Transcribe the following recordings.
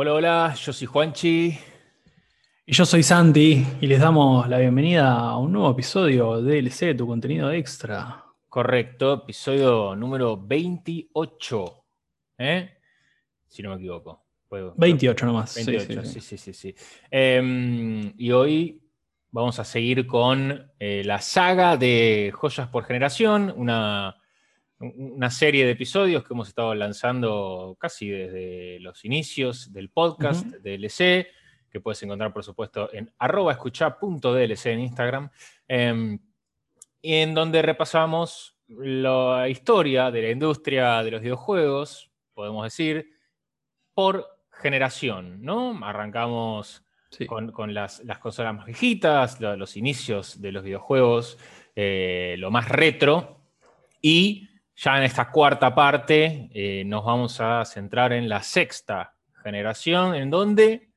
Hola, hola, yo soy Juanchi. Y yo soy Santi y les damos la bienvenida a un nuevo episodio de DLC, tu contenido extra. Correcto, episodio número 28. ¿eh? Si no me equivoco. 28 nomás. 28, sí, sí, sí. sí, em, y hoy vamos a seguir con eh, la saga de Joyas por Generación, una una serie de episodios que hemos estado lanzando casi desde los inicios del podcast DLC, que puedes encontrar, por supuesto, en arroba escucha.dlc en Instagram, em, en donde repasamos la historia de la industria de los videojuegos, podemos decir, por generación, ¿no? Arrancamos con, las, consolas más viejitas, los, inicios de los videojuegos, eh, lo más retro, y ya en esta cuarta parte eh, nos vamos a centrar en la sexta generación, en donde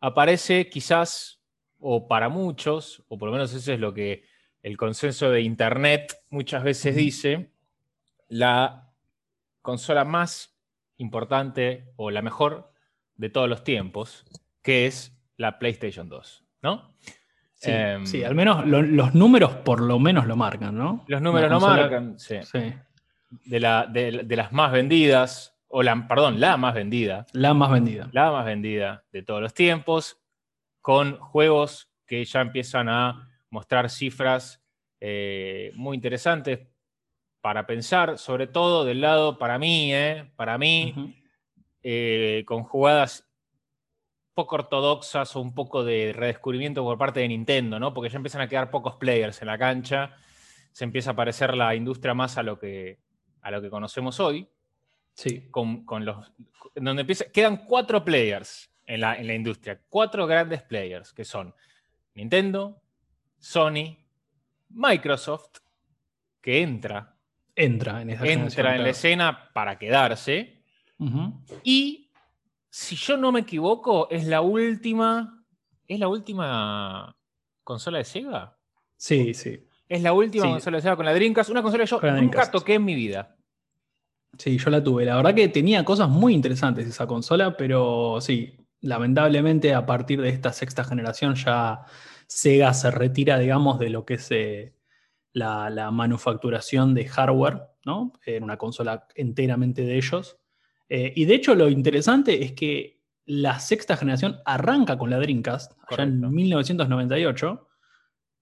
aparece quizás, o para muchos, o por lo menos eso es lo que el consenso de Internet muchas veces dice, la consola más importante o la mejor de todos los tiempos, que es la PlayStation 2, ¿no? Sí, em, al menos los números por lo menos lo marcan, ¿no? Los números lo marcan, sí. sí de, la, de, las más vendidas, o la, perdón, la más vendida. La más vendida. La más vendida de todos los tiempos, con juegos que ya empiezan a mostrar cifras eh, muy interesantes para pensar, sobre todo del lado, para mí, eh, para mí, eh, con jugadas poco ortodoxas o un poco de redescubrimiento por parte de Nintendo, ¿no? Porque ya empiezan a quedar pocos players en la cancha, se empieza a parecer la industria más a lo que, a lo que conocemos hoy. Sí. Con, los, donde empieza, quedan cuatro players en la, en la industria, cuatro grandes players, que son Nintendo, Sony, Microsoft, que entra. Entra en Entra en la escena para quedarse. Y, si yo no me equivoco, es la última. ¿Es la última consola de Sega? Sí, sí. Es la última consola de Sega con la Dreamcast, una consola que yo nunca toqué en mi vida. Sí, yo la tuve. La verdad que tenía cosas muy interesantes esa consola, pero sí, lamentablemente a partir de esta sexta generación ya Sega se retira, digamos, de lo que es eh, la, manufacturación de hardware, ¿no? En una consola enteramente de ellos. Eh, y de hecho lo interesante es que la sexta generación arranca con la Dreamcast, allá en 1998,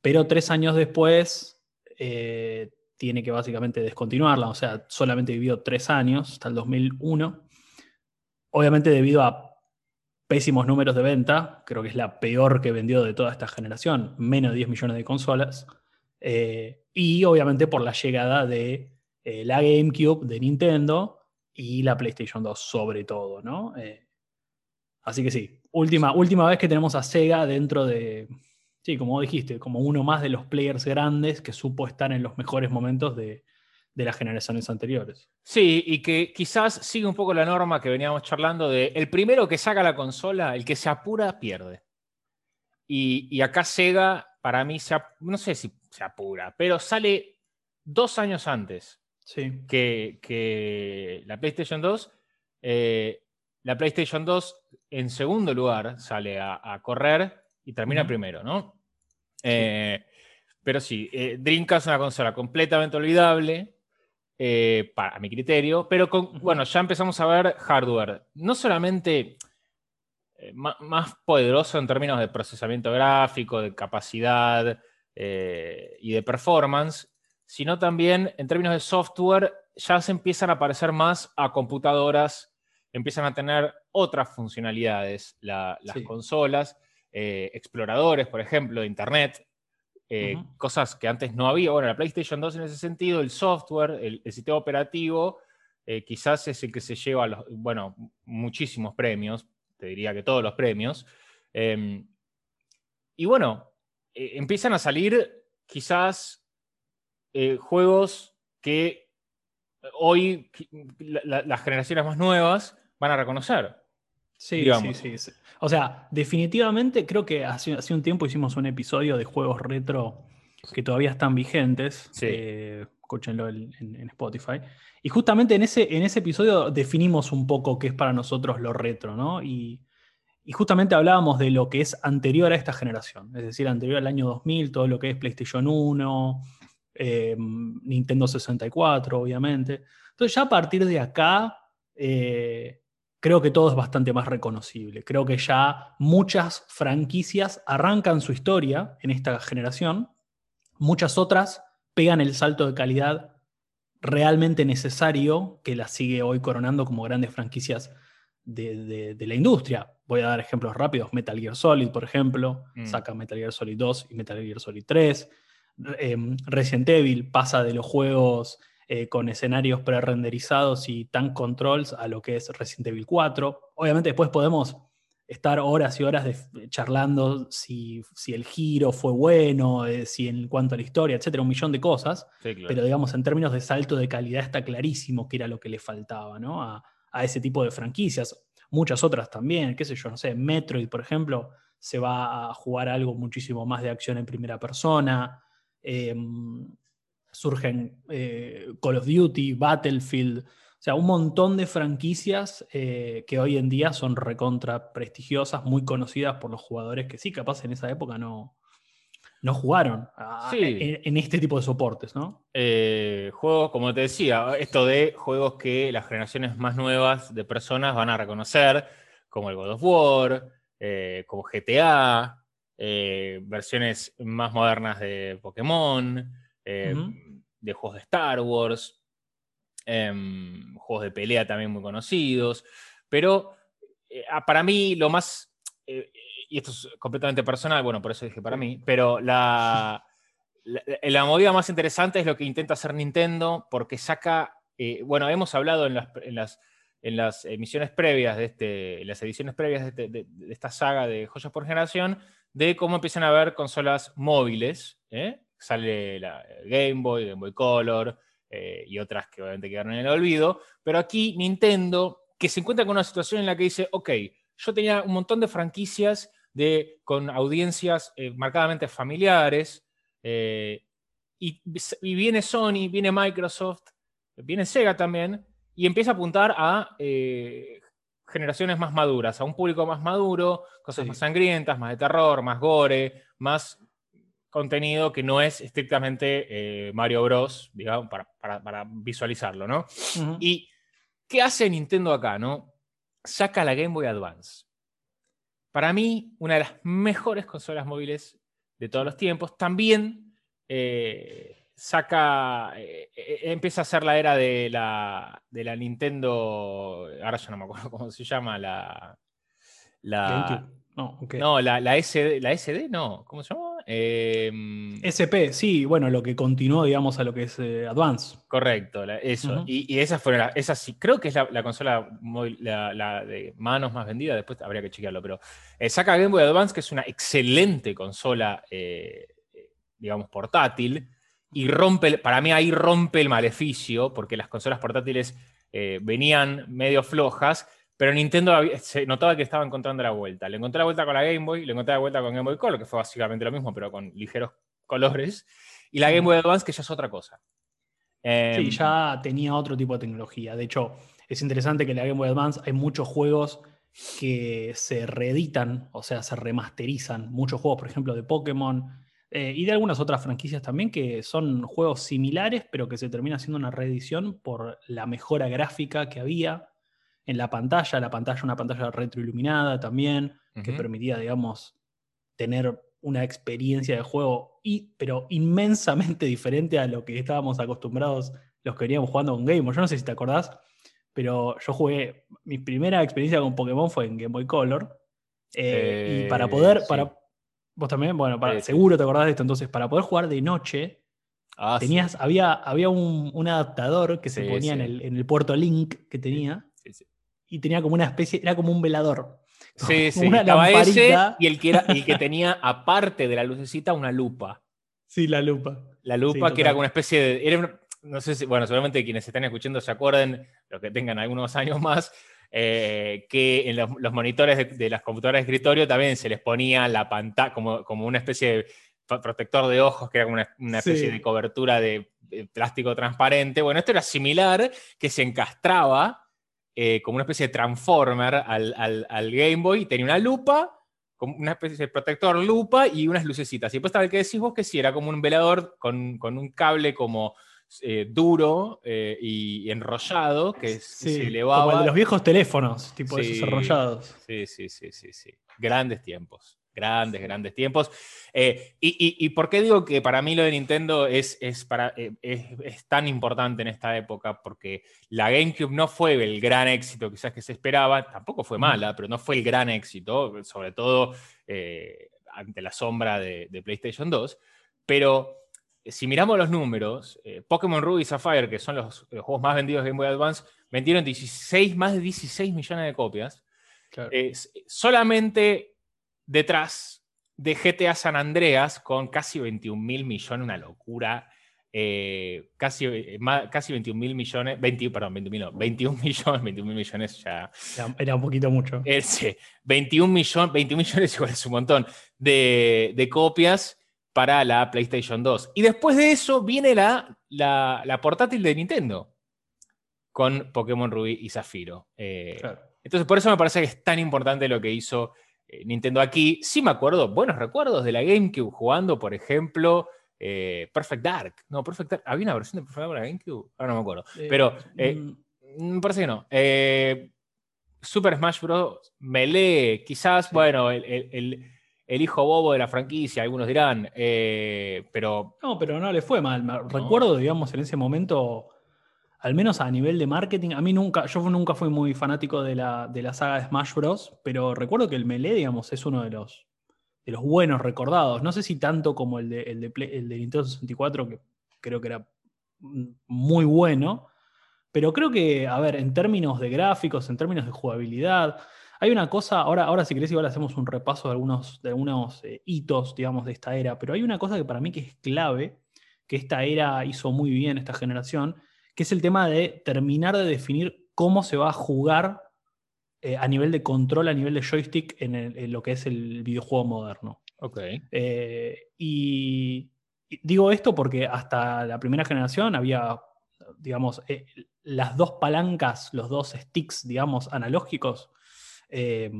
pero tres años después eh, tiene que básicamente descontinuarla, o sea, solamente vivió tres años, hasta el 2001. Obviamente debido a pésimos números de venta, creo que es la peor que vendió de toda esta generación, menos de 10 millones de consolas, eh, y obviamente por la llegada de eh, la GameCube de Nintendo y la PlayStation 2 sobre todo, ¿no? así que sí, última, última vez que tenemos a Sega dentro de, Sí, como dijiste, como uno más de los players grandes que supo estar en los mejores momentos de, las generaciones anteriores. Sí, y que quizás sigue un poco la norma que veníamos charlando de el primero que saca la consola, el que se apura, pierde. Y, acá Sega, para mí, no sé si se apura, pero sale dos años antes sí. que, la PlayStation 2. Eh, la PlayStation 2, en segundo lugar, sale a correr y termina primero, ¿no? Eh, pero sí, eh, Dreamcast es una consola completamente olvidable, eh, para mi criterio, pero bueno, ya empezamos a ver hardware, no solamente más poderoso en términos de procesamiento gráfico, de capacidad y de performance, sino también en términos de software, ya se empiezan a parecer más a computadoras, empiezan a tener otras funcionalidades las consolas. Eh, exploradores, por ejemplo, de Internet, eh, cosas que antes no había. Bueno, la PlayStation 2 en ese sentido, el software, el, sistema operativo, eh, quizás es el que se lleva, los, bueno, muchísimos premios, te diría que todos los premios. Em, y bueno, empiezan a salir quizás juegos que hoy las generaciones más nuevas van a reconocer. Sí, sí, sí, O sea, definitivamente creo que hace, hace, un tiempo hicimos un episodio de juegos retro que todavía están vigentes. Sí. Eh, escúchenlo en, Spotify. Y justamente en ese, en ese episodio definimos un poco qué es para nosotros lo retro, ¿no? Y, justamente hablábamos de lo que es anterior a esta generación, es decir, anterior al año 2000, todo lo que es PlayStation 1, eh, Nintendo 64, obviamente. Entonces ya a partir de acá, eh, creo que todo es bastante más reconocible. Creo que ya muchas franquicias arrancan su historia en esta generación, muchas otras pegan el salto de calidad realmente necesario que la sigue hoy coronando como grandes franquicias de, la industria. Voy a dar ejemplos rápidos. Metal Gear Solid, por ejemplo, mm. saca Metal Gear Solid 2 y Metal Gear Solid 3. Em, Resident Evil pasa de los juegos eh, con escenarios pre-renderizados y tank controls a lo que es Resident Evil 4. Obviamente después podemos estar horas y horas charlando si, el giro fue bueno, eh, si en cuanto a la historia, etcétera, un millón de cosas. Pero digamos, en términos de salto de calidad está clarísimo que era lo que le faltaba ¿no? a, ese tipo de franquicias. Muchas otras también, qué sé yo, no sé, Metroid, por ejemplo, se va a jugar algo muchísimo más de acción en primera persona. Em, surgen eh, Call of Duty, Battlefield. O sea, un montón de franquicias eh, que hoy en día son recontra prestigiosas, muy conocidas por los jugadores que sí, capaz en esa época no, no jugaron en, este tipo de soportes, ¿no? Eh, juegos, como te decía, esto de juegos que las generaciones más nuevas de personas van a reconocer, como el God of War, eh, como GTA, versiones más modernas de Pokémon, de juegos de Star Wars. Em, juegos de pelea también muy conocidos, pero eh, para mí lo más, eh, y esto es completamente personal, bueno, por eso dije para mí, pero la, la, movida más interesante es lo que intenta hacer Nintendo, porque saca, eh, bueno, hemos hablado en las, en las, en las emisiones previas de este, las ediciones previas de, este, de, esta saga de joyas por generación, de cómo empiezan a haber consolas móviles, sale la Game Boy, Game Boy Color, eh, y otras que obviamente quedaron en el olvido. Pero aquí Nintendo, que se encuentra con una situación en la que dice, ok, yo tenía un montón de franquicias de, con audiencias eh, marcadamente familiares, eh, y, viene Sony, viene Microsoft, viene Sega también, y empieza a apuntar a generaciones más maduras, a un público más maduro, cosas más sangrientas, más de terror, más gore, más contenido que no es estrictamente eh, Mario Bros, digamos, para, visualizarlo, ¿no? ¿Y qué hace Nintendo acá, no? Saca la Game Boy Advance. Para mí, una de las mejores consolas móviles de todos los tiempos. También eh, saca, eh, empieza a ser la era de la, de la Nintendo, ahora ya no me acuerdo cómo se llama, la... la no, la, la, SD, la SD, no, ¿cómo se llama? Em, SP, sí, bueno, lo que continuó, digamos, a lo que es eh, Advance. Correcto, eso. y, esa fue la, esa sí, creo que es la, consola la, de manos más vendida, después habría que chequearlo, pero eh, saca Game Boy Advance, que es una excelente consola, eh, digamos, portátil, y rompe, para mí ahí rompe el maleficio, porque las consolas portátiles venían medio flojas, pero Nintendo se notaba que estaba encontrando la vuelta. Le encontré la vuelta con la Game Boy, le encontré la vuelta con Game Boy Color, que fue básicamente lo mismo, pero con ligeros colores. Y la Game Boy Advance, que ya es otra cosa. sí, em, ya tenía otro tipo de tecnología. De hecho, es interesante que en la Game Boy Advance hay muchos juegos que se reeditan, o sea, se remasterizan. Muchos juegos, por ejemplo, de Pokémon eh, y de algunas otras franquicias también, que son juegos similares, pero que se termina haciendo una reedición por la mejora gráfica que había en la pantalla, la pantalla, una pantalla retroiluminada también, que permitía, digamos, tener una experiencia de juego, y, pero inmensamente diferente a lo que estábamos acostumbrados los que veníamos jugando con Game Boy. Yo no sé si te acordás, pero yo jugué, mi primera experiencia con Pokémon fue en Game Boy Color. Eh, y para poder, para, vos también, bueno, para, seguro te acordás de esto, entonces, para poder jugar de noche, ah, tenías, había, había un, adaptador que se ponía en el, en, el, puerto Link que tenía y tenía como una especie, era como un velador. Sí, sí, una estaba ese y el que, era, el que tenía, aparte de la lucecita, una lupa. Sí, la lupa. La lupa, que era como una especie de. no sé si, bueno, seguramente quienes están escuchando se acuerden, los que tengan algunos años más, eh, que en los, monitores de, las computadoras de escritorio también se les ponía la pantalla como, como una especie de protector de ojos, que era una, una especie de cobertura de, plástico transparente. Bueno, esto era similar, que se encastraba eh, como una especie de transformer al, al, Game Boy, tenía una lupa, como una especie de protector lupa y unas lucecitas. Y después estaba el que decís vos que sí, era como un velador con, con un cable como eh, duro eh, y enrollado que se elevaba. Como el de los viejos teléfonos, tipo esos enrollados. Sí, sí, sí, sí, sí. Grandes tiempos. Grandes, grandes tiempos. Eh, y, por qué digo que para mí lo de Nintendo es, es, para, es, tan importante en esta época? Porque la GameCube no fue el gran éxito quizás que se esperaba, tampoco fue mala, pero no fue el gran éxito, sobre todo ante la sombra de, de PlayStation 2. Pero si miramos los números, eh, Pokémon Ruby y Sapphire, que son los, juegos más vendidos de Game Boy Advance, vendieron 16, más de 16 millones de copias. solamente detrás de GTA San Andreas, con casi 21 mil millones, una locura. Eh, casi, eh, casi 21 mil millones, perdón, 21, 21 millones, 21 mil millones ya. Era, un poquito mucho. sí, 21, millones 21 millones igual es un montón de, de copias para la PlayStation 2. Y después de eso viene la, la, portátil de Nintendo con Pokémon Rubí y Zafiro. Eh, entonces, por eso me parece que es tan importante lo que hizo eh, Nintendo aquí. Sí me acuerdo, buenos recuerdos de la GameCube jugando, por ejemplo, eh, Perfect Dark. No, Perfect Dark. ¿Había una versión de Perfect Dark para GameCube? Ahora no me acuerdo. Pero mm. me parece que no. Super Smash Bros. Melee, quizás, bueno, el el hijo bobo de la franquicia, algunos dirán, eh, pero... No, pero no le fue mal. Recuerdo, digamos, en ese momento, al menos a nivel de marketing, a mí nunca, yo nunca fui muy fanático de la, de la saga de Smash Bros., pero recuerdo que el Melee, digamos, es uno de los, de los buenos recordados. No sé si tanto como el de, el de, el de Nintendo 64, que creo que era muy bueno, pero creo que, a ver, en términos de gráficos, en términos de jugabilidad, hay una cosa, ahora, ahora si querés igual hacemos un repaso de algunos, de algunos eh, hitos, digamos, de esta era, pero hay una cosa que para mí que es clave, que esta era hizo muy bien esta generación, que es el tema de terminar de definir cómo se va a jugar eh, a nivel de control, a nivel de joystick en, lo que es el videojuego moderno. Ok. Eh, y, digo esto porque hasta la primera generación había, digamos, las dos palancas, los dos sticks, digamos, analógicos, eh,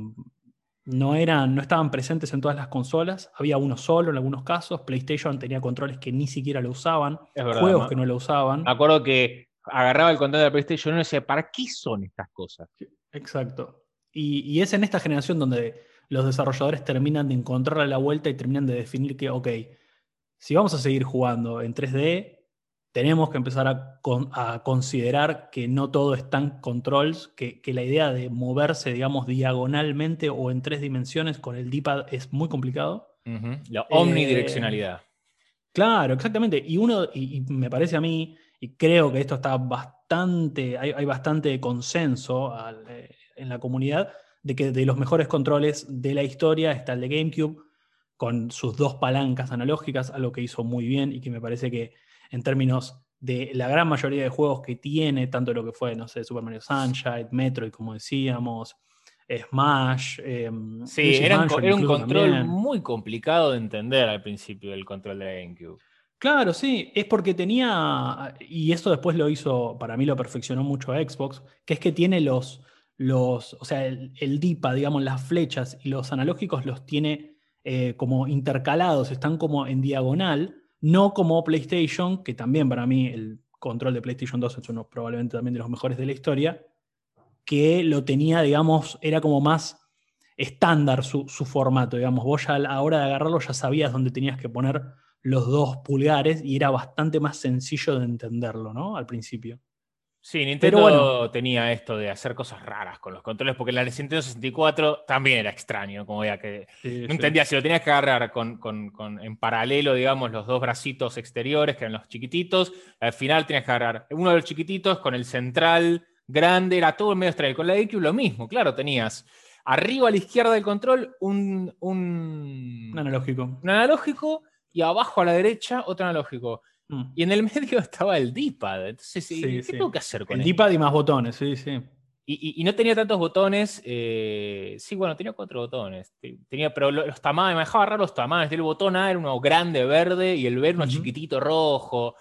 no, eran, no estaban presentes en todas las consolas, había uno solo en algunos casos, PlayStation tenía controles que ni siquiera lo usaban, juegos que no lo usaban. Me acuerdo que agarraba el control de la PlayStation y decía, ¿para qué son estas cosas? Exacto. Y, es en esta generación donde los desarrolladores terminan de encontrarle la vuelta y terminan de definir que, ok, si vamos a seguir jugando en 3D, tenemos que empezar a, considerar que no todo es tan controls, que, la idea de moverse, digamos, diagonalmente o en tres dimensiones con el D-pad es muy complicado. La omnidireccionalidad. Eh, claro, exactamente. Y uno, y, me parece a mí, y creo que esto está bastante, hay, bastante consenso eh, en la comunidad, de que de los mejores controles de la historia está el de GameCube, con sus dos palancas analógicas, algo que hizo muy bien y que me parece que en términos de la gran mayoría de juegos que tiene, tanto lo que fue, no sé, Super Mario Sunshine, Metroid, como decíamos, Smash. Em, sí, era, un control muy complicado de entender al principio del control de la GameCube. Claro, sí, es porque tenía, y esto después lo hizo, para mí lo perfeccionó mucho Xbox, que es que tiene los, los o sea, el, DIPA, digamos, las flechas y los analógicos los tiene eh, como intercalados, están como en diagonal, no como PlayStation, que también para mí el control de PlayStation 2 es uno probablemente también de los mejores de la historia, que lo tenía, digamos, era como más estándar su, formato, digamos. Vos ya a la hora de agarrarlo ya sabías dónde tenías que poner los dos pulgares y era bastante más sencillo de entenderlo, ¿no? Al principio. Sí, Nintendo tenía esto de hacer cosas raras con los controles, porque la Nintendo 64 también era extraño, como ya que no entendía si lo tenías que agarrar con, en paralelo, digamos, los dos bracitos exteriores, que eran los chiquititos, al final tenías que agarrar uno de los chiquititos con el central grande, era todo medio extraño. Con la GameCube lo mismo, claro, tenías arriba a la izquierda del control un, un, analógico. Un analógico y abajo a la derecha otro analógico. Mm. Y en el medio estaba el D-pad. Entonces, ¿qué tengo que hacer con el D-pad y más botones, sí, sí. Y, no tenía tantos botones. Eh, sí, bueno, tenía cuatro botones. Tenía, pero los tamaños, me dejaba raro los tamaños. El botón A era uno grande verde y el B uno chiquitito rojo.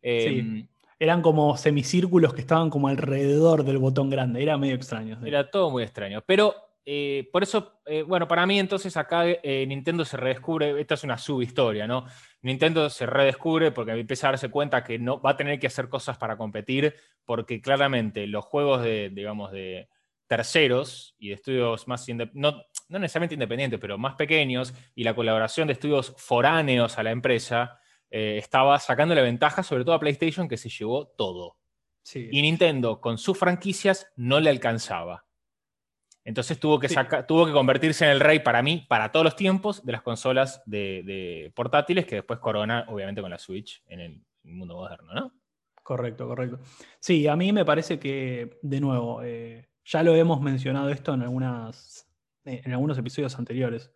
Em, Eran como semicírculos que estaban como alrededor del botón grande. Era medio extraño. Era todo muy extraño. Pero eh, por eso, eh, bueno, para mí entonces acá Nintendo se redescubre. Esta es una subhistoria, ¿no? Nintendo se redescubre porque empieza a darse cuenta que no va a tener que hacer cosas para competir, porque claramente los juegos de, digamos, de terceros y de estudios más no, no necesariamente independientes, pero más pequeños, y la colaboración de estudios foráneos a la empresa, eh, estaba sacando la ventaja, sobre todo a PlayStation, que se llevó todo. Y Nintendo, con sus franquicias, no le alcanzaba. Entonces tuvo que, tuvo que convertirse en el rey para mí, para todos los tiempos, de las consolas de, portátiles, que después corona, obviamente, con la Switch en el, mundo moderno, ¿no? Correcto, correcto. Sí, a mí me parece que, de nuevo, eh, ya lo hemos mencionado esto en, algunas, eh, en algunos episodios anteriores.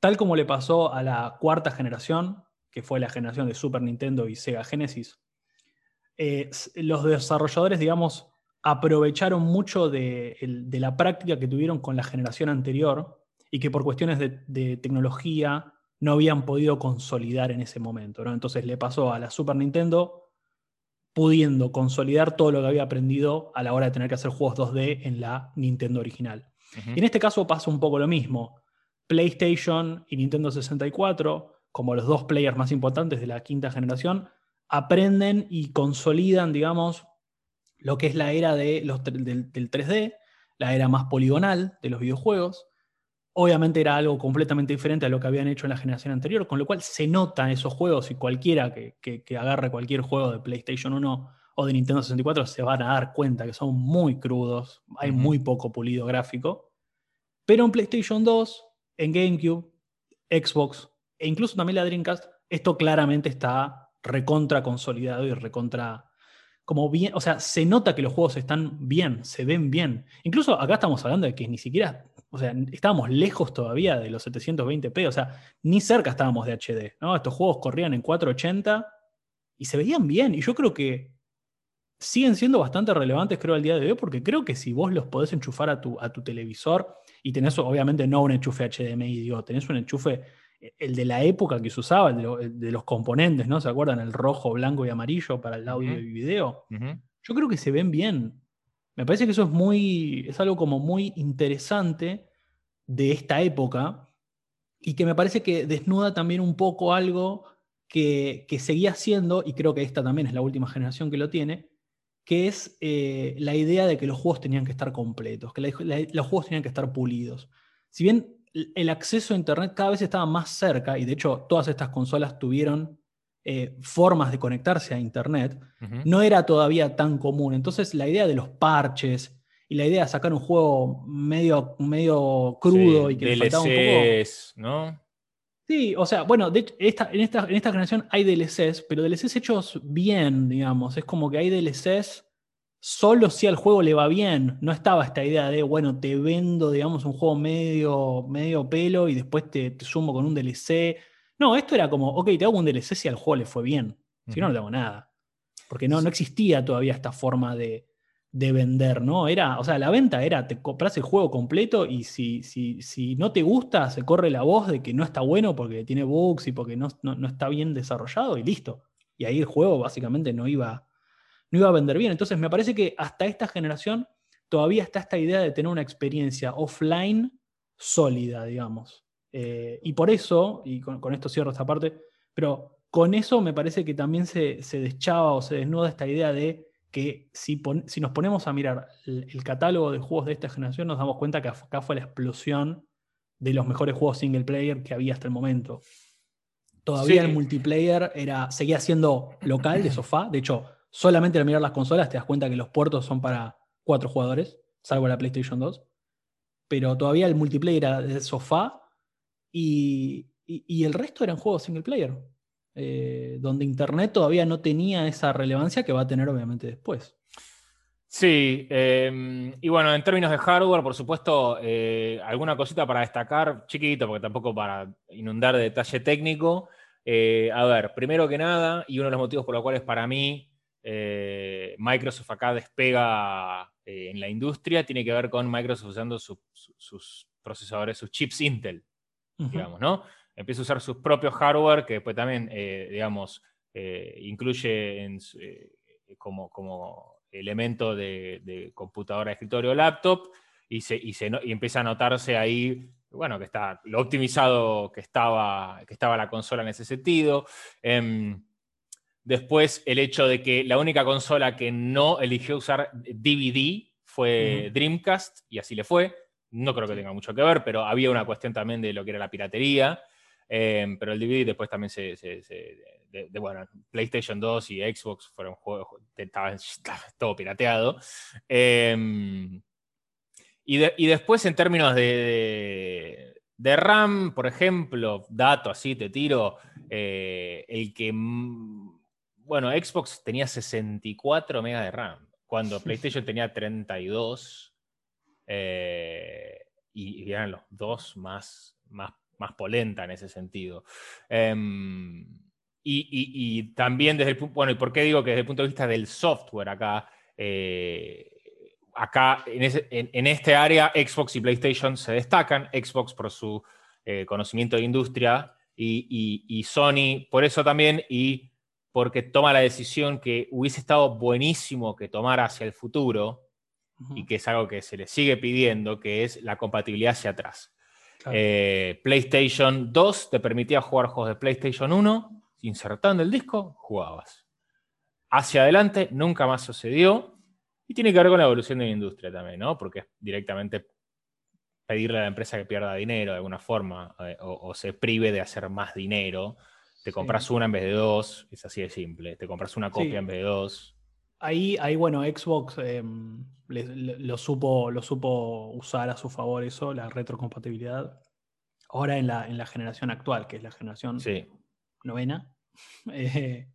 Tal como le pasó a la cuarta generación, que fue la generación de Super Nintendo y Sega Genesis, eh, los desarrolladores, digamos, aprovecharon mucho de, la práctica que tuvieron con la generación anterior y que por cuestiones de, tecnología no habían podido consolidar en ese momento. ¿no? Entonces le pasó a la Super Nintendo pudiendo consolidar todo lo que había aprendido a la hora de tener que hacer juegos 2D en la Nintendo original. Y en este caso pasa un poco lo mismo. PlayStation y Nintendo 64, como los dos players más importantes de la quinta generación, aprenden y consolidan, digamos, lo que es la era de los, del, 3D, la era más poligonal de los videojuegos. Obviamente era algo completamente diferente a lo que habían hecho en la generación anterior, con lo cual se notan esos juegos y cualquiera que, agarre cualquier juego de PlayStation 1 o de Nintendo 64 se van a dar cuenta que son muy crudos, hay muy poco pulido gráfico. Pero en PlayStation 2, en GameCube, Xbox e incluso también la Dreamcast, esto claramente está recontra consolidado y recontra como bien, o sea, se nota que los juegos están bien, se ven bien. Incluso acá estamos hablando de que ni siquiera, o sea, estábamos lejos todavía de los 720p, o sea, ni cerca estábamos de HD, ¿no? Estos juegos corrían en 480 y se veían bien, y yo creo que siguen siendo bastante relevantes, creo, al día de hoy, porque creo que si vos los podés enchufar a tu, a tu televisor, y tenés obviamente no un enchufe HDMI, digo, tenés un enchufe el de la época que se usaba, el de, los componentes, ¿no? ¿Se acuerdan? El rojo, blanco y amarillo para el audio y video. Yo creo que se ven bien. Me parece que eso es muy. es algo como muy interesante de esta época. Y que me parece que desnuda también un poco algo que, seguía siendo, y creo que esta también es la última generación que lo tiene, que es eh, la idea de que los juegos tenían que estar completos, que los juegos tenían que estar pulidos. Si bien el acceso a Internet cada vez estaba más cerca, y de hecho todas estas consolas tuvieron eh, formas de conectarse a Internet, no era todavía tan común. Entonces la idea de los parches y la idea de sacar un juego medio, medio crudo y que le faltaba un poco... ¿no? Sí, o sea, bueno, de esta, en, esta, en esta generación hay DLCs, pero DLCs hechos bien, digamos. Es como que hay DLCs solo si al juego le va bien. No estaba esta idea de, bueno, te vendo, digamos, un juego medio, medio pelo y después te, sumo con un DLC. No, esto era como, ok, te hago un DLC si al juego le fue bien. Si no, no te hago nada. Porque no, no existía todavía esta forma de, vender, ¿no? Era, o sea, la venta era, te compras el juego completo y si, si, si, no te gusta, se corre la voz de que no está bueno porque tiene bugs y porque no, no está bien desarrollado y listo. Y ahí el juego básicamente no iba no iba a vender bien. Entonces me parece que hasta esta generación todavía está esta idea de tener una experiencia offline sólida, digamos. Eh, y por eso, y con, esto cierro esta parte, pero con eso me parece que también se, deschaba o se desnuda esta idea de que si, si nos ponemos a mirar el, catálogo de juegos de esta generación, nos damos cuenta que acá fue la explosión de los mejores juegos single player que había hasta el momento. Todavía el multiplayer era, seguía siendo local, de sofá. De hecho, solamente al mirar las consolas te das cuenta que los puertos son para cuatro jugadores, salvo la PlayStation 2. Pero todavía el multiplayer era de sofá y, el resto eran juegos single player, eh, donde Internet todavía no tenía esa relevancia que va a tener obviamente después. Sí, em, y bueno, en términos de hardware, por supuesto, eh, alguna cosita para destacar, chiquito, porque tampoco para inundar de detalle técnico. Eh, a ver, primero que nada, y uno de los motivos por los cuales para mí eh, Microsoft acá despega en la industria, tiene que ver con Microsoft usando sus procesadores, sus chips Intel, digamos, ¿no? Empieza a usar sus propios hardware, que después también, digamos, incluye en, como, como elemento de, computadora de escritorio o laptop y, se, y, se, y, empieza a notarse ahí, bueno, que está lo optimizado que estaba, que estaba la consola en ese sentido. Em, después, el hecho de que la única consola que no eligió usar DVD fue Dreamcast, y así le fue. No creo que tenga mucho que ver, pero había una cuestión también de lo que era la piratería. Em, pero el DVD después también se, de, bueno, PlayStation 2 y Xbox fueron juegos, estaban todo pirateado. Em, y, después en términos de, de, RAM, por ejemplo, dato así te tiro, eh, el que, bueno, Xbox tenía 64 MB de RAM, cuando PlayStation tenía 32. Eh, y, eran los dos más, más, más polenta en ese sentido. Em, y, también desde el punto, bueno, ¿y por qué digo que desde el punto de vista del software acá, eh, acá en, este área Xbox y PlayStation se destacan, Xbox por su eh, conocimiento de industria y, Sony por eso también y porque toma la decisión que hubiese estado buenísimo que tomara hacia el futuro y que es algo que se le sigue pidiendo, que es la compatibilidad hacia atrás. Eh, PlayStation 2 te permitía jugar juegos de PlayStation 1 insertando el disco, jugabas. Hacia adelante nunca más sucedió y tiene que ver con la evolución de la industria también, ¿no? Porque es directamente pedirle a la empresa que pierda dinero de alguna forma eh, o, se prive de hacer más dinero. Te compras una en vez de dos, es así de simple. Te compras una copia en vez de dos. Ahí, ahí bueno, Xbox em, lo, supo, lo supo usar a su favor eso, la retrocompatibilidad. Ahora en la, en la generación actual, que es la generación novena, Eh,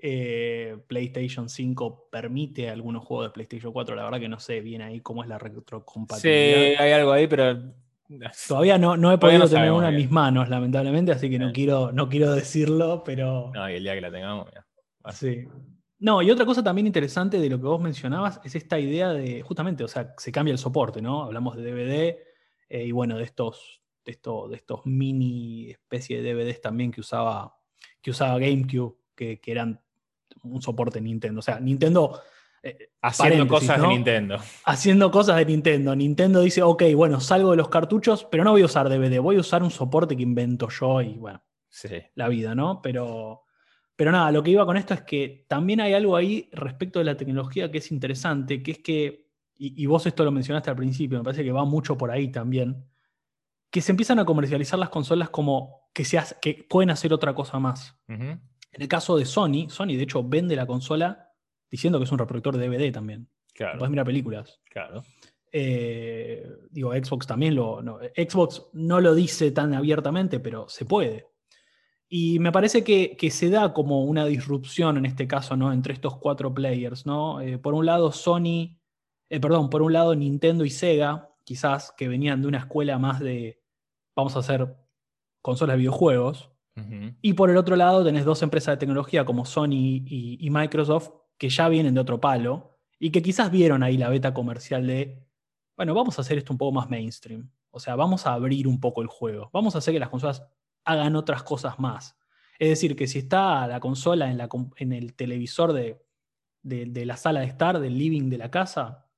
eh, PlayStation 5 permite algunos juegos de PlayStation 4. La verdad que no sé bien ahí cómo es la retrocompatibilidad. Sí, hay algo ahí, pero. Todavía no, no he podido tener una en mis manos, lamentablemente, así que no quiero, no quiero decirlo, pero. No, y el día que la tengamos, Sí. No, y otra cosa también interesante de lo que vos mencionabas es esta idea de, justamente, o sea, se cambia el soporte, ¿no? Hablamos de DVD eh, y bueno, de estos, de, de estos mini especie de DVDs también que usaba que usaba GameCube, que, eran un soporte Nintendo. O sea, Nintendo... Eh, haciendo cosas de Nintendo. Haciendo cosas de Nintendo. Nintendo dice, ok, bueno, salgo de los cartuchos, pero no voy a usar DVD, voy a usar un soporte que invento yo y bueno, la vida, ¿no? Pero, pero nada, lo que iba con esto es que también hay algo ahí respecto de la tecnología que es interesante, que es que, y, y vos esto lo mencionaste al principio, me parece que va mucho por ahí también, que se empiezan a comercializar las consolas como que, que pueden hacer otra cosa más. En el caso de Sony, Sony de hecho vende la consola diciendo que es un reproductor de DVD también. Claro. Puedes mirar películas. Claro. Eh, digo, Xbox también lo. Xbox no lo dice tan abiertamente, pero se puede. Y me parece que, se da como una disrupción en este caso, ¿no? Entre estos cuatro players, ¿no? Eh, por un lado, Sony, eh, perdón, por un lado, Nintendo y Sega, quizás, que venían de una escuela más de. Vamos a hacer consolas de videojuegos. Y por el otro lado tenés dos empresas de tecnología como Sony y, Microsoft que ya vienen de otro palo y que quizás vieron ahí la beta comercial de, bueno, vamos a hacer esto un poco más mainstream. O sea, vamos a abrir un poco el juego. Vamos a hacer que las consolas hagan otras cosas más. Es decir, que si está la consola en, la, en el televisor de, de, la sala de estar, del living de la casa,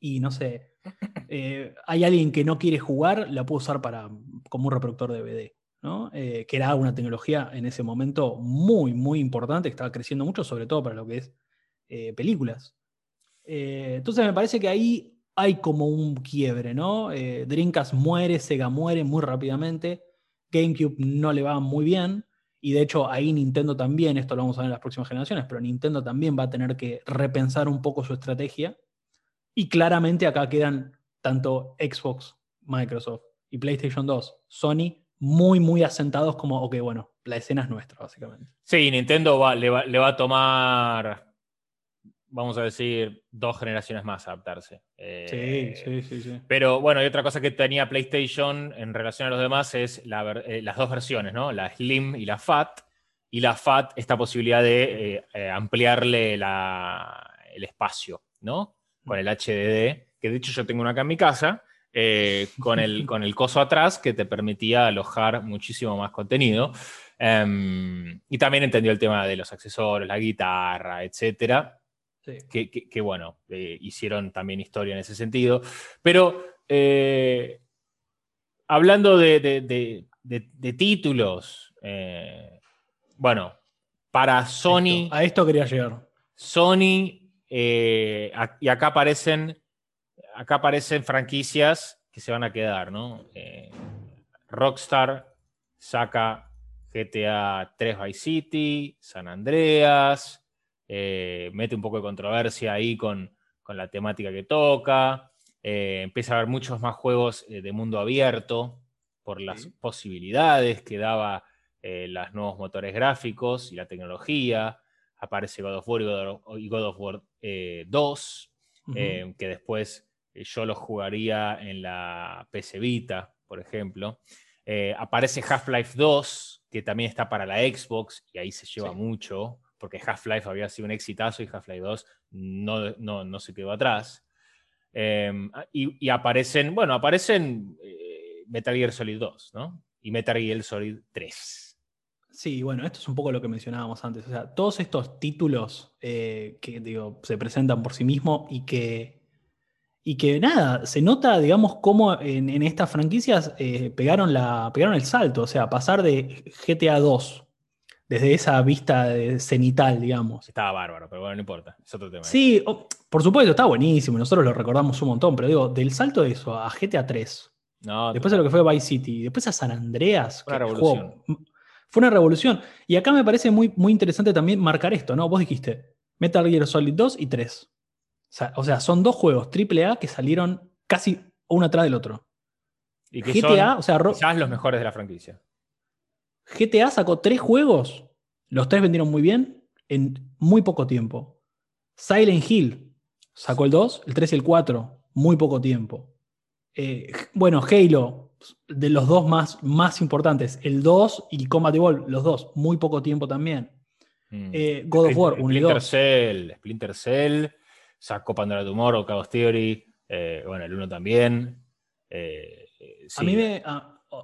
y no sé, eh, hay alguien que no quiere jugar, la puedo usar para, como un reproductor de DVD. Eh, que era una tecnología en ese momento muy, muy importante, que estaba creciendo mucho, sobre todo para lo que es eh, películas. Eh, entonces me parece que ahí hay como un quiebre, ¿no? Dreamcast muere, Sega muere muy rápidamente, GameCube no le va muy bien, y de hecho ahí Nintendo también, esto lo vamos a ver en las próximas generaciones, pero Nintendo también va a tener que repensar un poco su estrategia, y claramente acá quedan tanto Xbox, Microsoft y PlayStation 2, Sony muy, muy asentados como, ok, bueno, la escena es nuestra, básicamente. Sí, Nintendo le, va, a tomar vamos a decir, dos generaciones más adaptarse. sí, sí, sí, sí. Pero bueno, y otra cosa que tenía PlayStation en relación a los demás es las dos versiones, ¿no? La Slim y la Fat. Y la Fat, esta posibilidad de ampliarle el espacio, ¿no? Con el HDD, que de hecho yo tengo una acá en mi casa, eh, con, el, con el coso atrás que te permitía alojar muchísimo más contenido. Em, y también entendió el tema de los accesorios, la guitarra, etcétera. Que, bueno, eh, hicieron también historia en ese sentido. Pero eh, hablando de, títulos, bueno, para Sony. a esto quería llegar. Sony, y acá aparecen acá aparecen franquicias que se van a quedar, ¿no? Eh, Rockstar saca GTA 3 Vice City, San Andreas, eh, mete un poco de controversia ahí con, la temática que toca, eh, empieza a haber muchos más juegos de mundo abierto por las posibilidades que daba los nuevos motores gráficos y la tecnología. Aparece God of War y God of, War 2, que después eh, yo lo jugaría en la PC Vita, por ejemplo. Eh, aparece Half-Life 2, que también está para la Xbox, y ahí se lleva mucho, porque Half-Life había sido un exitazo y Half-Life 2 no, no, se quedó atrás. Em, y, aparecen, bueno, aparecen eh, Metal Gear Solid 2, ¿no? Y Metal Gear Solid 3. Sí, bueno, esto es un poco lo que mencionábamos antes. O sea, todos estos títulos que digo, se presentan por sí mismos y que y que nada, se nota, digamos, cómo en, estas franquicias eh, pegaron, la, pegaron el salto, o sea, pasar de GTA 2, desde esa vista cenital, digamos. Estaba bárbaro, pero bueno, no importa, es otro tema. Sí, por supuesto, está buenísimo, nosotros lo recordamos un montón, pero digo, del salto de eso a GTA 3, después de lo que fue Vice City, después a San Andreas, una revolución. fue una revolución. Y acá me parece muy, muy interesante también marcar esto, ¿no? Vos dijiste Metal Gear Solid 2 y 3. O sea, son dos juegos AAA que salieron casi uno atrás del otro. Y que GTA, o sea, quizás los mejores de la franquicia. GTA sacó tres juegos, los tres vendieron muy bien en muy poco tiempo. Silent Hill sacó el 2, el 3 y el 4, muy poco tiempo. Eh, bueno, Halo, de los dos más, más importantes, el 2 y Combat Evolved, los dos, muy poco tiempo también. Mm. Eh, God of War, 1 y 2. Splinter Cell, Splinter Cell sacó Pandora Tomorrow, Chaos Theory, eh, bueno, el 1 también. Eh, a mí me.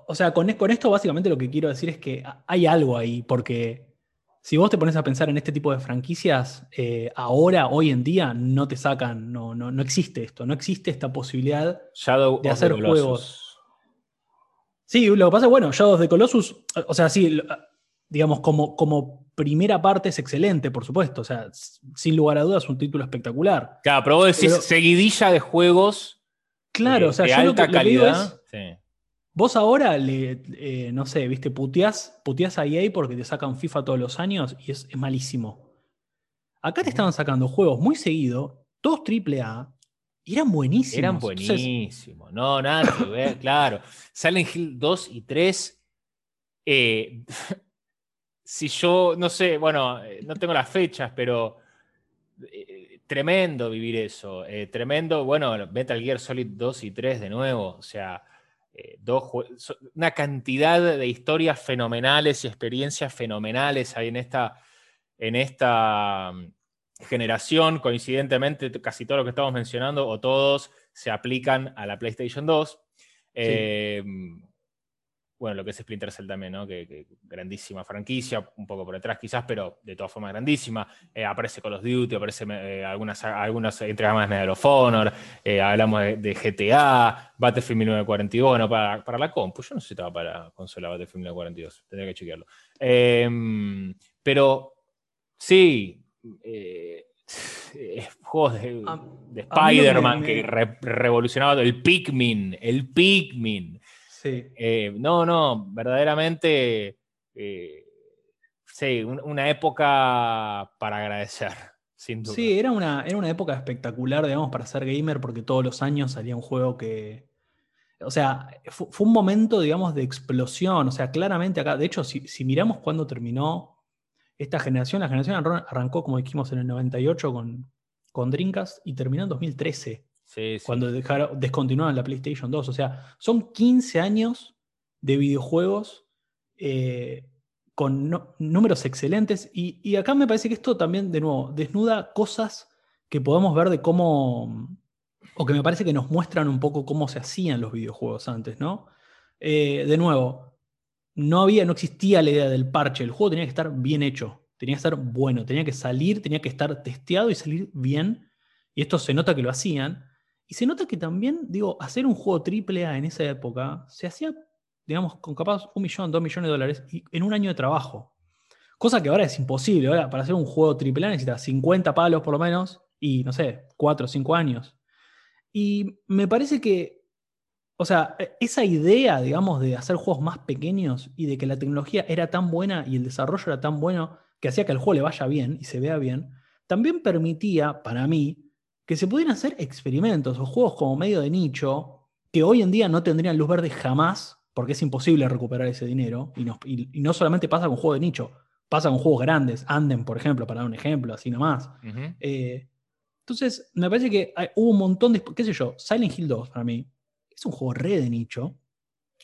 O sea, con, con, esto básicamente lo que quiero decir es que hay algo ahí, porque si vos te pones a pensar en este tipo de franquicias, eh, ahora, hoy en día, no te sacan, no, no, no existe esto, no existe esta posibilidad de hacer juegos. Sí, lo que pasa es, bueno, Shadows de Colossus, o sea, sí, digamos, como, como primera parte es excelente, por supuesto. O sea, sin lugar a dudas, un título espectacular. Claro, pero vos decís seguidilla de juegos. Claro, o sea, yo alta calidad. Vos ahora le, eh, no sé, viste, puteás, a EA porque te sacan FIFA todos los años y es, malísimo. Acá te estaban sacando juegos muy seguido, todos triple A, y eran buenísimos. Eran buenísimos. no, nada que ver, claro. Salen Hill 2 y 3. Eh, si yo, no sé, bueno, eh, no tengo las fechas, pero eh, tremendo vivir eso. Eh, tremendo, bueno, Metal Gear Solid 2 y 3 de nuevo. O sea, dos, una cantidad de historias fenomenales y experiencias fenomenales hay en esta, en esta mm, generación. Coincidentemente, casi todo lo que estamos mencionando, o todos, se aplican a la PlayStation 2 bueno, lo que es Splinter Cell también, ¿no? Que, grandísima franquicia, un poco por detrás quizás, pero de todas formas grandísima. Eh, aparece Call of Duty, aparece eh, algunas, algunas entregas más de Medal of Honor, eh, hablamos de, GTA, Battlefield 1942, bueno, para, para, la compu, yo no sé si estaba para consola Battlefield 1942, tendría que chequearlo. Em, pero sí, juegos de, de Spider-Man que revolucionaba el Pikmin, el Pikmin. Eh, no, no, verdaderamente, eh, sí, una época para agradecer, sin duda. Sí, era una, era una época espectacular, digamos, para ser gamer, porque todos los años salía un juego que... O sea, fue, un momento, digamos, de explosión. O sea, claramente acá, de hecho, si, miramos cuándo terminó esta generación, la generación arrancó, como dijimos, en el 98 con, con Dreamcast y terminó en 2013. Cuando dejaron, descontinuaron la PlayStation 2. O sea, son 15 años de videojuegos eh, con números excelentes. Y, acá me parece que esto también, de nuevo, desnuda cosas que podemos ver de cómo, o que me parece que nos muestran un poco cómo se hacían los videojuegos antes, ¿no? Eh, de nuevo, no había, no existía la idea del parche. El juego tenía que estar bien hecho, tenía que estar bueno, tenía que salir, tenía que estar testeado y salir bien. Y esto se nota que lo hacían. Y se nota que también, digo, hacer un juego triple A en esa época se hacía, digamos, con capaz un millón, dos millones de dólares en un año de trabajo. Cosa que ahora es imposible. Ahora, para hacer un juego triple A necesitas 50 palos por lo menos y, no sé, 4 o 5 años. Y me parece que, o sea, e, esa idea, digamos, de hacer juegos más pequeños y de que la tecnología era tan buena y el desarrollo era tan bueno que hacía que el juego le vaya bien y se vea bien, también permitía, para mí, que se pudieran hacer experimentos o juegos como medio de nicho que hoy en día no tendrían luz verde jamás, porque es imposible recuperar ese dinero. Y no, y, no solamente pasa con juegos de nicho, pasa con juegos grandes, Anden, por ejemplo, para dar un ejemplo, así nomás. Eh, entonces, me parece que hubo un montón de. ¿Qué sé yo? Silent Hill 2 para mí es un juego re de nicho.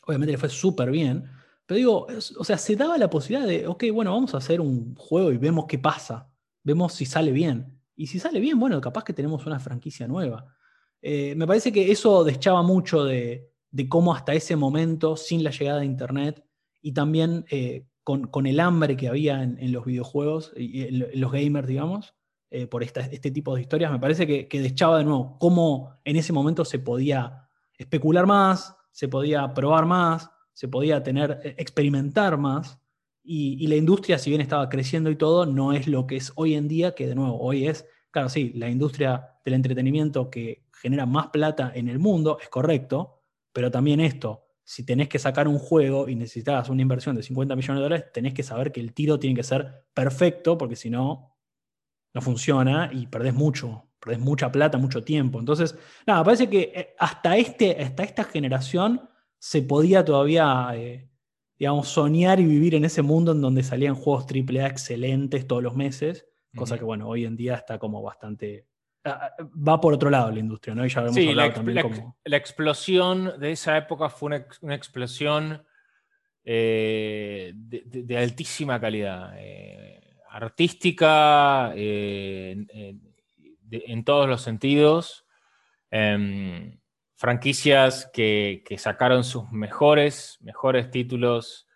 Obviamente le fue súper bien. Pero digo, o sea, se daba la posibilidad de, ok, bueno, vamos a hacer un juego y vemos qué pasa. Vemos si sale bien. Y si sale bien, bueno, capaz que tenemos una franquicia nueva. Eh, me parece que eso deschaba mucho de, cómo hasta ese momento, sin la llegada de Internet y también eh, con, el hambre que había en, los videojuegos y en, los gamers, digamos, eh, por este tipo de historias, me parece que, que deschaba de nuevo cómo en ese momento se podía especular más, se podía probar más, se podía tener, experimentar más y, la industria, si bien estaba creciendo y todo, no es lo que es hoy en día, que de nuevo, hoy es, claro, sí, la industria del entretenimiento que genera más plata en el mundo, es correcto, pero también esto, si tenés que sacar un juego y necesitas una inversión de 50 millones de dólares, tenés que saber que el tiro tiene que ser perfecto, porque si no, no funciona y perdés mucho, perdés mucha plata, mucho tiempo. Entonces, nada, parece que eh, hasta, este, hasta esta generación se podía todavía eh, digamos, soñar y vivir en ese mundo en donde salían juegos AAA excelentes todos los meses, cosa que, bueno, hoy en día está como bastante... Va por otro lado la industria, ¿no? Y ya sí, la, la, explosión de esa época fue una, explosión eh, de, altísima calidad, eh, artística, eh, en todos los sentidos. Em, franquicias que, sacaron sus mejores, mejores títulos.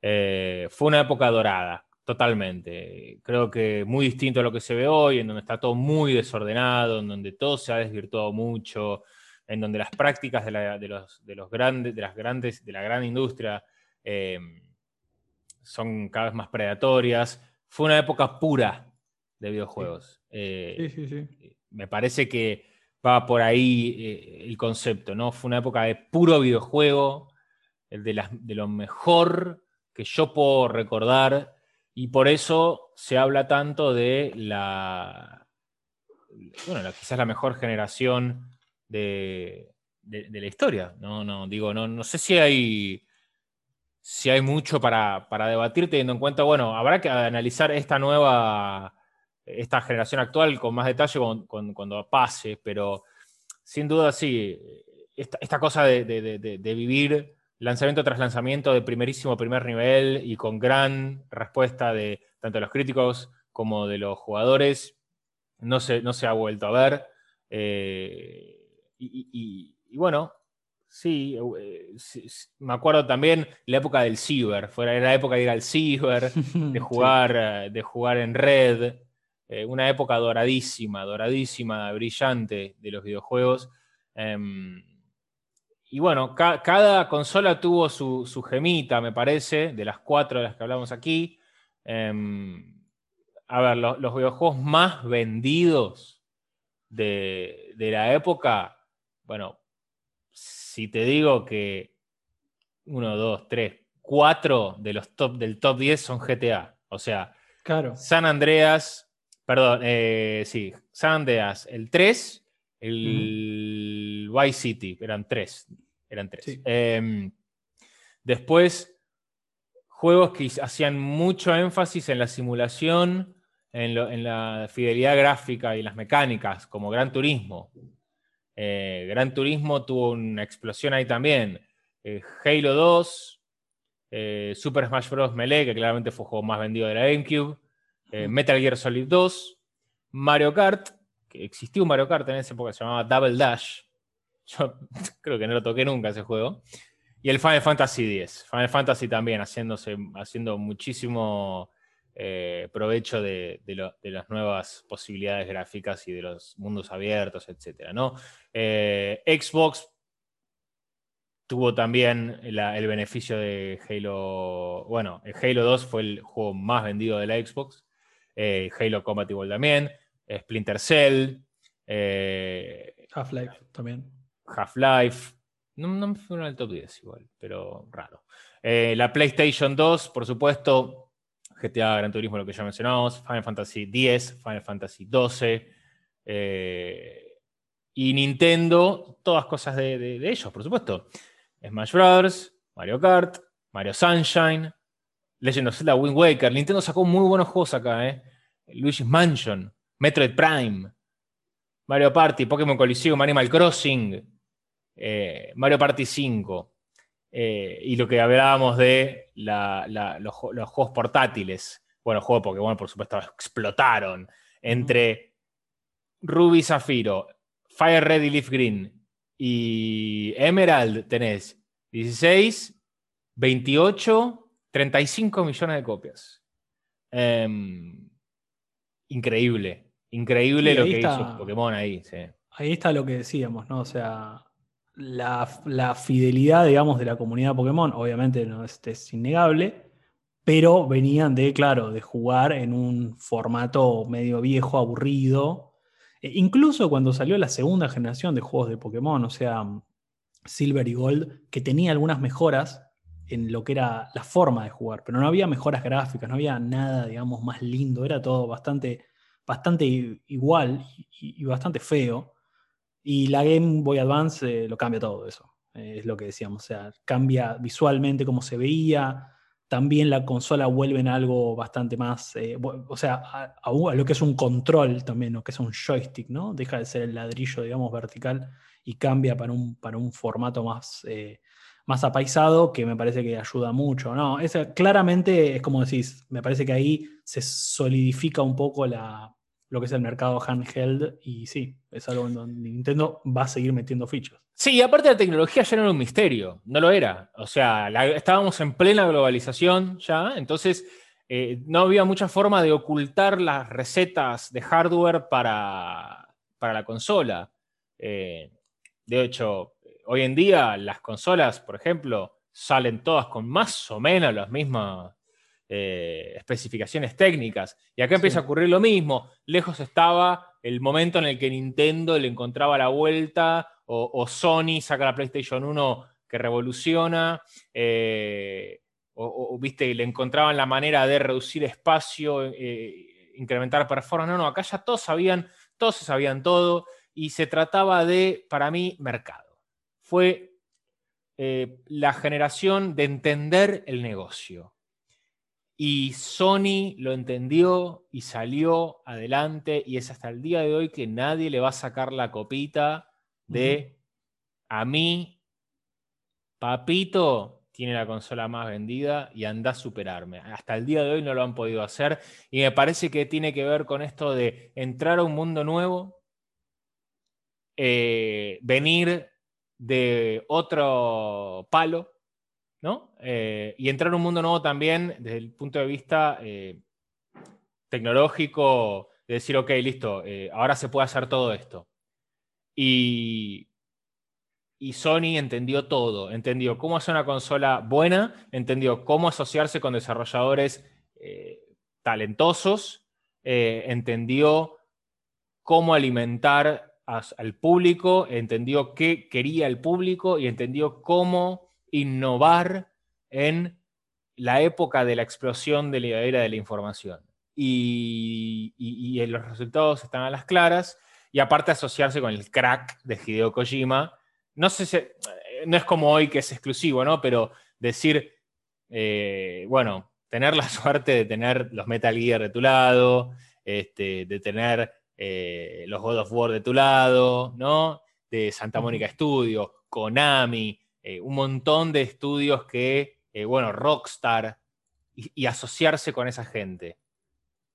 Eh, fue una época dorada, totalmente. Creo que muy distinto a lo que se ve hoy, en donde está todo muy desordenado, en donde todo se ha desvirtuado mucho, en donde las prácticas de, los, grandes, de las grandes, de la gran industria eh, son cada vez más predatorias. Fue una época pura de videojuegos. sí, sí, sí. Eh, me parece que va por ahí eh, el concepto, ¿no? Fue una época de puro videojuego, de, de lo mejor que yo puedo recordar, y por eso se habla tanto de la, bueno, quizás la mejor generación de, la historia, ¿no? no digo, no, no sé si hay, si hay mucho para, debatir teniendo en cuenta, bueno, habrá que analizar esta nueva esta generación actual con más detalle cuando, pase, pero sin duda sí, esta, cosa de, vivir lanzamiento tras lanzamiento de primerísimo primer nivel y con gran respuesta de tanto de los críticos como de los jugadores, no se, no se ha vuelto a ver. Eh, y, bueno, sí, eh, me acuerdo también la época del ciber, fuera la época de ir al ciber, de jugar, de jugar en red, eh, una época doradísima, doradísima, brillante de los videojuegos. Em, y bueno, cada consola tuvo su, gemita, me parece, de las cuatro de las que hablamos aquí. Em, a ver, los videojuegos más vendidos de, la época, bueno, si te digo que uno, dos, tres, cuatro de los top del top 10 son GTA. O sea, claro. San Andreas, Perdón, eh, sí, San Andreas, el 3, el Vice City, eran tres. Eran tres. Em, después, juegos que hacían mucho énfasis en la simulación, en, la fidelidad gráfica y las mecánicas, como Gran Turismo. Eh, Gran Turismo tuvo una explosión ahí también. Eh, Halo 2, eh, Super Smash Bros. Melee, que claramente fue el juego más vendido de la GameCube. Metal Gear Solid 2, Mario Kart, que existió un Mario Kart en esa época, se llamaba Double Dash. Yo creo que no lo toqué nunca ese juego. Y el Final Fantasy X. Final Fantasy también haciéndose, haciendo muchísimo eh, provecho de, las nuevas posibilidades gráficas y de los mundos abiertos, etc. ¿no? Eh, Xbox tuvo también el beneficio de Halo. Bueno, el Halo 2 fue el juego más vendido de la Xbox. Eh, Halo Combat igual también. Splinter Cell. Half-Life también. Half-Life. No, no me fue en el top 10 igual, pero raro. la PlayStation 2, por supuesto, GTA, Gran Turismo, lo que ya mencionamos, Final Fantasy X, Final Fantasy XII, eh, y Nintendo, todas cosas de, ellos, por supuesto. Smash Bros., Mario Kart, Mario Sunshine, Legend of Zelda Wind Waker. Nintendo sacó muy buenos juegos acá, ¿eh? Luigi's Mansion, Metroid Prime, Mario Party, Pokémon Coliseum, Animal Crossing, eh, Mario Party 5. Eh, y lo que hablábamos de los, juegos portátiles. Bueno, juegos de Pokémon, por supuesto, explotaron. Entre Ruby Zafiro, Fire Red y Leaf Green y Emerald tenés 16, 28, 35 millones de copias. Em, increíble, increíble lo que hizo Pokémon ahí. Ahí está lo que decíamos, ¿no? O sea, la, fidelidad, digamos, de la comunidad Pokémon, obviamente no es, innegable, pero venían de, claro, de jugar en un formato medio viejo, aburrido. E incluso cuando salió la segunda generación de juegos de Pokémon, o sea, Silver y Gold, que tenía algunas mejoras en lo que era la forma de jugar, pero no había mejoras gráficas, no había nada, digamos, más lindo, era todo bastante, bastante igual y bastante feo. Y la Game Boy Advance eh, lo cambia todo eso. Eh, es lo que decíamos. O sea, cambia visualmente cómo se veía. También la consola vuelve en algo bastante más. Eh, o sea, a, lo que es un control también, lo que es un joystick, ¿no? Deja de ser el ladrillo, digamos, vertical y cambia para un, para un formato más, más apaisado que me parece que ayuda mucho. No, claramente es como decís, me parece que ahí se solidifica un poco la, lo que es el mercado handheld y sí, es algo en donde Nintendo va a seguir metiendo fichas. Sí, aparte la tecnología ya no era un misterio, no lo era. O sea, estábamos en plena globalización ya, entonces eh, no había mucha forma de ocultar las recetas de hardware para, para la consola. Eh, de hecho, hoy en día las consolas, por ejemplo, salen todas con más o menos las mismas eh, especificaciones técnicas. Y acá empieza a ocurrir lo mismo. Lejos estaba el momento en el que Nintendo le encontraba la vuelta o, Sony saca la PlayStation 1 que revoluciona. Eh, o, viste, le encontraban la manera de reducir espacio, eh, incrementar performance. No, no, acá ya todos sabían, todos sabían todo y se trataba de, para mí, mercado. Fue la generación de entender el negocio. Y Sony lo entendió y salió adelante y es hasta el día de hoy que nadie le va a sacar la copita de a mí, papito, tiene la consola más vendida y anda a superarme. Hasta el día de hoy no lo han podido hacer y me parece que tiene que ver con esto de entrar a un mundo nuevo, eh, venir de otro palo eh, y entrar en un mundo nuevo también desde el punto de vista eh, tecnológico, de decir, ok, listo, eh, ahora se puede hacer todo esto. Y, y Sony entendió todo, entendió cómo hacer una consola buena, entendió cómo asociarse con desarrolladores talentosos, entendió cómo alimentar al público, entendió qué quería el público y entendió cómo innovar en la época de la explosión de la era de la información. Y, los resultados están a las claras, y aparte asociarse con el crack de Hideo Kojima. No sé si, no es como hoy que es exclusivo, ¿no? Pero decir, eh, bueno, tener la suerte de tener los Metal Gear de tu lado, este, de tener eh, los God of War de tu lado, ¿no? De Santa Mónica Studios, Konami, eh, un montón de estudios que, eh, bueno, Rockstar, y, asociarse con esa gente.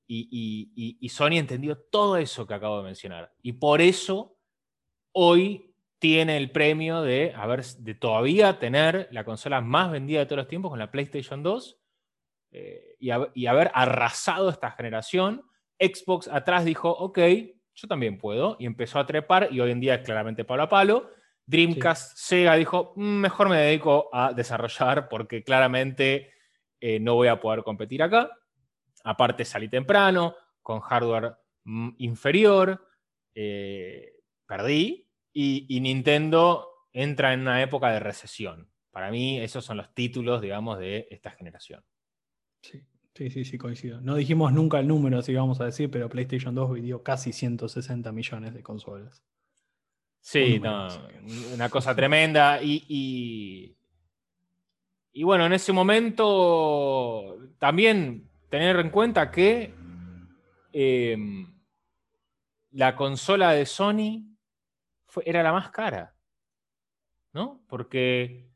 Y, Sony entendió todo eso que acabo de mencionar. Y por eso hoy tiene el premio de, haber, de todavía tener la consola más vendida de todos los tiempos con la PlayStation 2 y, y haber arrasado esta generación Xbox atrás dijo, ok, yo también puedo, y empezó a trepar, y hoy en día es claramente palo a palo. Dreamcast, Sega dijo, mm, mejor me dedico a desarrollar porque claramente eh, no voy a poder competir acá. Aparte salí temprano, con hardware mm, inferior, eh, perdí, y, Nintendo entra en una época de recesión. Para mí esos son los títulos, digamos, de esta generación. Sí. Sí, sí, sí, coincido. No dijimos nunca el número, si vamos a decir, pero PlayStation 2 vendió casi 160 millones de consolas. Sí, una cosa tremenda. Y, y, bueno, en ese momento también tener en cuenta que em, la consola de Sony era la más cara, ¿no? Porque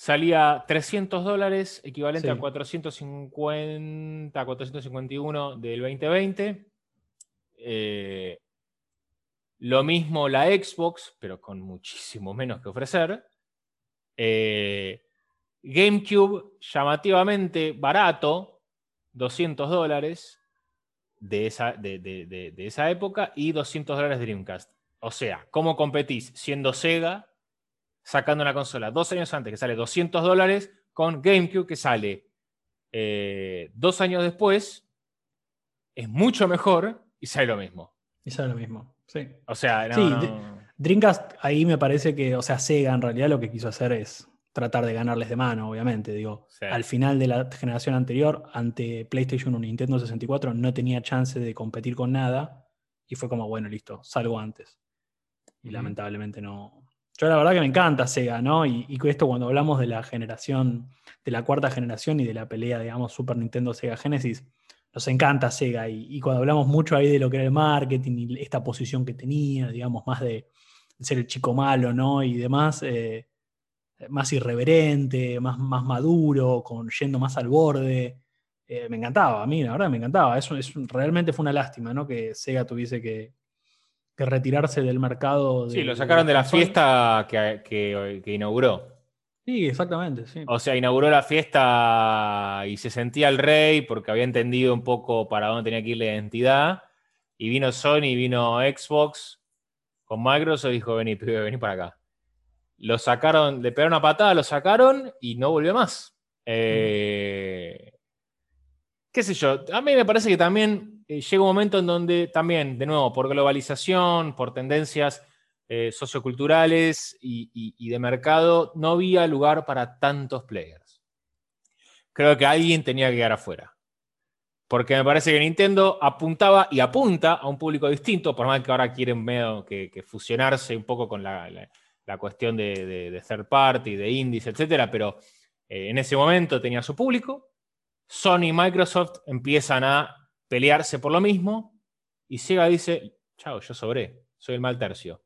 salía 300 dólares, equivalente a 450, 451 del 2020. Eh, lo mismo la Xbox, pero con muchísimo menos que ofrecer. Eh, GameCube, llamativamente barato, 200 dólares de esa, de esa época y 200 dólares de Dreamcast. O sea, ¿cómo competís siendo Sega sacando una consola dos años antes que sale 200 dólares con GameCube que sale eh, dos años después, es mucho mejor y sale lo mismo. Y sale lo mismo, sí. O sea, Dreamcast ahí me parece que, o sea, Sega en realidad lo que quiso hacer es tratar de ganarles de mano, obviamente. Digo, al final de la generación anterior, ante PlayStation o Nintendo 64, no tenía chance de competir con nada. Y fue como, bueno, listo, salgo antes. Y lamentablemente no, yo la verdad que me encanta Sega, ¿no? Y, esto cuando hablamos de la generación, de la cuarta generación y de la pelea, digamos, Super Nintendo Sega Genesis, nos encanta Sega. Y, cuando hablamos mucho ahí de lo que era el marketing y esta posición que tenía, digamos, más de, ser el chico malo, ¿no? Y demás, eh, más irreverente, más, más maduro, con, yendo más al borde. Eh, me encantaba, a mí, la verdad me encantaba. Eso es, realmente fue una lástima, ¿no? Que Sega tuviese que, que retirarse del mercado. sí, lo sacaron de la, fiesta que, inauguró. Sí, exactamente. Sí. O sea, inauguró la fiesta y se sentía el rey porque había entendido un poco para dónde tenía que ir la identidad. Y vino Sony, vino Xbox con Microsoft y dijo: Vení, vení para acá. Lo sacaron, le pegaron una patada, lo sacaron y no volvió más. Eh, qué sé yo, a mí me parece que también eh, llega un momento en donde también, de nuevo, por globalización, por tendencias eh, socioculturales y, de mercado, no había lugar para tantos players. Creo que alguien tenía que quedar afuera. Porque me parece que Nintendo apuntaba y apunta a un público distinto, por más que ahora quieren medio que, fusionarse un poco con la, cuestión de, third party, de indies, etc. Pero eh, en ese momento tenía su público, Sony y Microsoft empiezan a pelearse por lo mismo y Sega dice, chao, yo sobré, soy el mal tercio,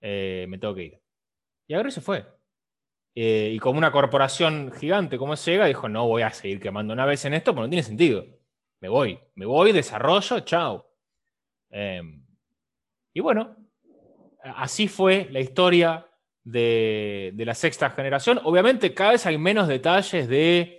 eh, me tengo que ir. Y ahora se fue. Eh, y como una corporación gigante como Sega, dijo, no voy a seguir quemando naves en esto porque no tiene sentido. Me voy, me voy, desarrollo, chao. Em, y bueno, así fue la historia de la sexta generación. Obviamente cada vez hay menos detalles de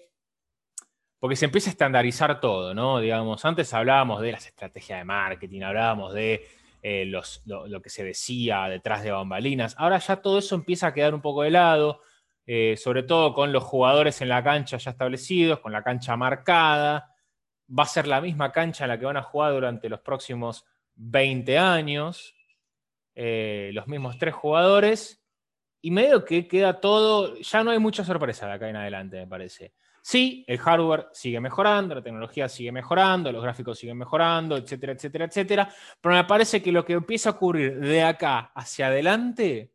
porque se empieza a estandarizar todo, ¿no? Digamos, antes hablábamos de las estrategias de marketing, hablábamos de eh, lo, que se decía detrás de bambalinas. Ahora ya todo eso empieza a quedar un poco de lado, eh, sobre todo con los jugadores en la cancha ya establecidos, con la cancha marcada. Va a ser la misma cancha en la que van a jugar durante los próximos 20 años. Eh, los mismos tres jugadores. Y medio que queda todo, ya no hay mucha sorpresa de acá en adelante, me parece. Sí, el hardware sigue mejorando, la tecnología sigue mejorando, los gráficos siguen mejorando, etcétera, etcétera, etcétera. Pero me parece que lo que empieza a ocurrir de acá hacia adelante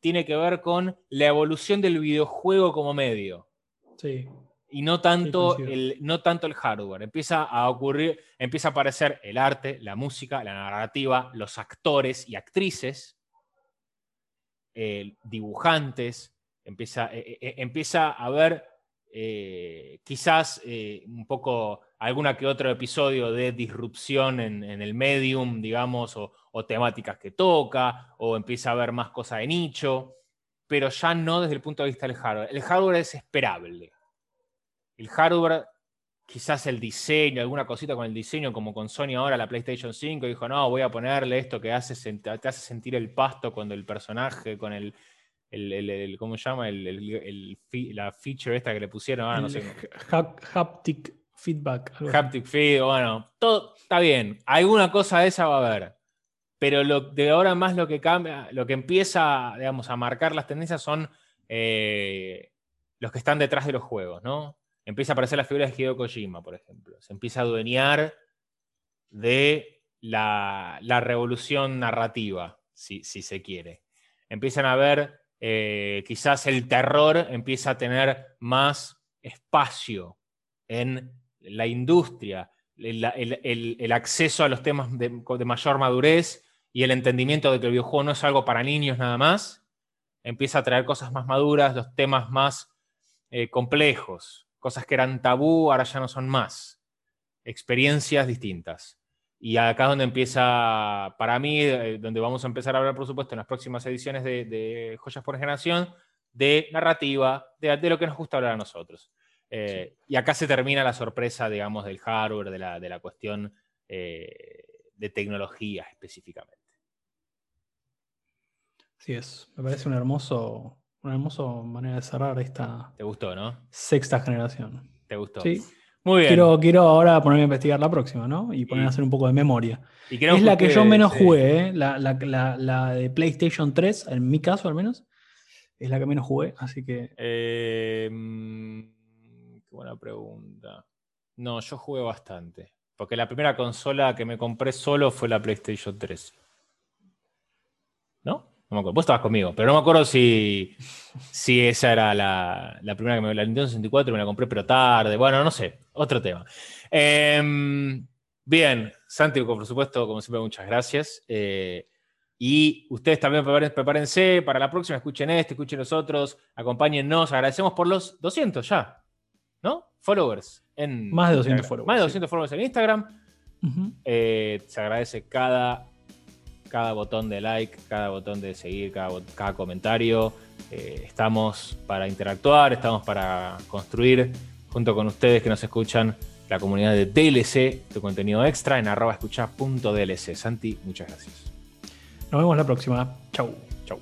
tiene que ver con la evolución del videojuego como medio. Sí. y no tanto, el, no tanto el hardware. Empieza a ocurrir, empieza a aparecer el arte, la música, la narrativa, los actores y actrices, eh, dibujantes, empieza, eh, eh, empieza a haber quizás un poco alguna que otro episodio de disrupción en, el medium, digamos, o, o, temáticas que toca, o empieza a haber más cosas de nicho, pero ya no desde el punto de vista del hardware. El hardware es esperable el hardware, quizás el diseño, alguna cosita con el diseño, como con Sony ahora, la PlayStation 5, dijo, no, voy a ponerle esto que hace, te hace sentir el pasto cuando el personaje, con el, ¿cómo se llama? la feature esta que le pusieron, ahora no sé. Haptic feedback. Haptic feedback, bueno, todo está bien. Alguna cosa de esa va a haber. Pero lo, de ahora más lo que cambia, lo que empieza, digamos, a marcar las tendencias son eh, los que están detrás de los juegos, ¿no? empieza a aparecer la figura de Hideo Kojima, por ejemplo. Se empieza a adueñar de la, revolución narrativa, si, se quiere. Empiezan a ver, eh, quizás el terror empieza a tener más espacio en la industria, el, acceso a los temas de, mayor madurez y el entendimiento de que el videojuego no es algo para niños nada más, empieza a traer cosas más maduras, los temas más eh, complejos, cosas que eran tabú, ahora ya no son más. Experiencias distintas. Y acá es donde empieza, para mí, eh, donde vamos a empezar a hablar, por supuesto, en las próximas ediciones de, Joyas por Generación, de narrativa, de, lo que nos gusta hablar a nosotros. Eh, y acá se termina la sorpresa, digamos, del hardware, de la, cuestión eh, de tecnología específicamente. Así es, me parece un hermoso, una hermosa manera de cerrar esta. ¿Te gustó, no? Sexta generación. ¿Te gustó? Sí. Muy bien. Quiero, quiero ahora ponerme a investigar la próxima, ¿no? Y poner a hacer un poco de memoria. es la que yo menos jugué, ¿eh? la, de PlayStation 3, en mi caso al menos. Es la que menos jugué, así que. Eh, mm, qué buena pregunta. No, yo jugué bastante. Porque la primera consola que me compré solo fue la PlayStation 3. ¿No? No me acuerdo. Vos estabas conmigo, pero no me acuerdo si, si esa era la, primera que me la Nintendo 64 me la compré, pero tarde. Bueno, no sé. Otro tema. Em, bien, Santi, por supuesto, como siempre, muchas gracias. Eh, y ustedes también prepárense para la próxima, escuchen este, escuchen los otros, acompáñennos. Agradecemos por los 200 ya, ¿no? Followers. En, más de 200 followers. Más de 200 followers en Instagram. Eh, se agradece cada cada botón de like, cada botón de seguir, cada, comentario. Eh, estamos para interactuar, estamos para construir junto con ustedes que nos escuchan la comunidad de DLC, tu contenido extra en arroba escucha.dlc. Santi, muchas gracias. Nos vemos la próxima. Chau. Chau.